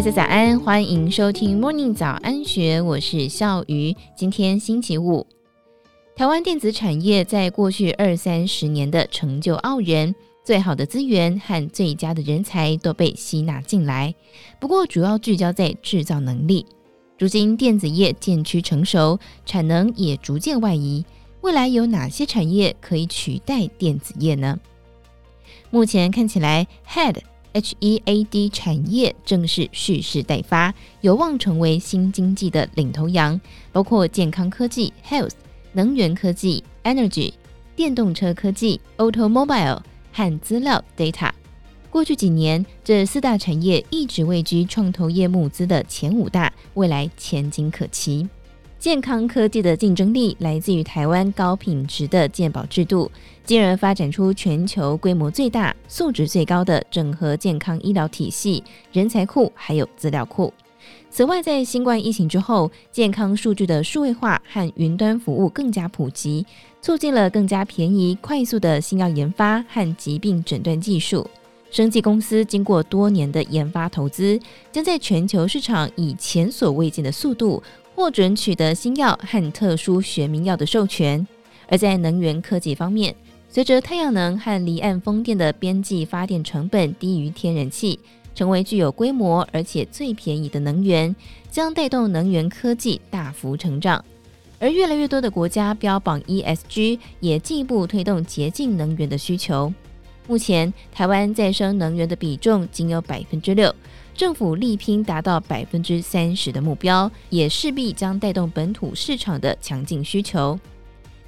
大家早安，欢迎收听 Morning 早安学，我是笑鱼。今天星期五，台湾电子产业在过去二三十年的成就傲人，最好的资源和最佳的人才都被吸纳进来。不过，主要聚焦在制造能力。如今电子业渐趋成熟，产能也逐渐外移。未来有哪些产业可以取代电子业呢？目前看起来，HEAD H E A D 产业正是蓄势待发，有望成为新经济的领头羊。包括健康科技 Health、能源科技 Energy、电动车科技 Automobile 和资料 Data。过去几年，这四大产业一直位居创投业募资的前五大，未来前景可期。健康科技的竞争力来自于台湾高品质的健保制度，进而发展出全球规模最大、素质最高的整合健康医疗体系、人才库还有资料库。此外，在新冠疫情之后，健康数据的数位化和云端服务更加普及，促进了更加便宜、快速的新药研发和疾病诊断技术。生技公司经过多年的研发投资，将在全球市场以前所未见的速度。获准取得新药和特殊学名药的授权，而在能源科技方面，随着太阳能和离岸风电的边际发电成本低于天然气，成为具有规模而且最便宜的能源，将带动能源科技大幅成长。而越来越多的国家标榜 ESG，也进一步推动洁净能源的需求。目前，台湾再生能源的比重仅有百分之六。政府力拼达到百分之三十的目标，也势必将带动本土市场的强劲需求。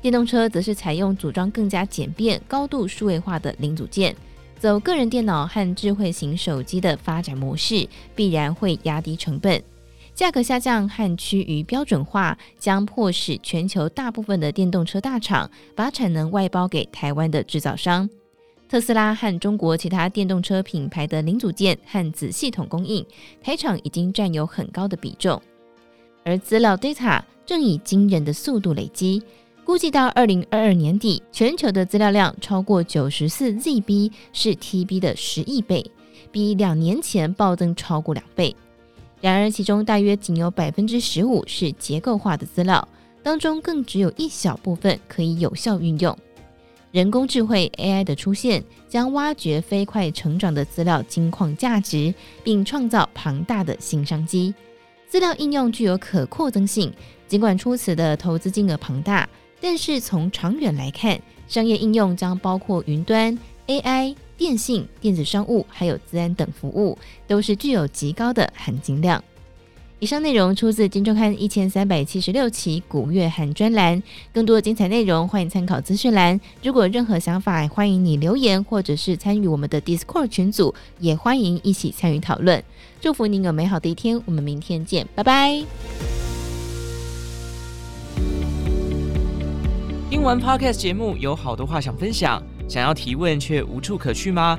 电动车则是采用组装更加简便、高度数位化的零组件，走个人电脑和智慧型手机的发展模式，必然会压低成本。价格下降和趋于标准化，将迫使全球大部分的电动车大厂把产能外包给台湾的制造商。特斯拉和中国其他电动车品牌的零组件和子系统供应，台厂已经占有很高的比重。而资料 data 正以惊人的速度累积，估计到二零二二年底，全球的资料量超过九十四 ZB，是 TB 的十亿倍，比两年前暴增超过两倍。然而，其中大约仅有百分之十五是结构化的资料，当中更只有一小部分可以有效运用。人工智慧 AI 的出现，将挖掘飞快成长的资料金矿价值，并创造庞大的新商机。资料应用具有可扩增性，尽管初始的投资金额庞大，但是从长远来看，商业应用将包括云端、AI、电信、电子商务，还有资安等服务，都是具有极高的含金量。以上内容出自《金周刊》一千三百七十六期古月涵专栏，更多精彩内容欢迎参考资讯栏。如果任何想法，欢迎你留言或者是参与我们的 Discord 群组，也欢迎一起参与讨论。祝福您有美好的一天，我们明天见，拜拜。听完 Podcast 节目，有好多话想分享，想要提问却无处可去吗？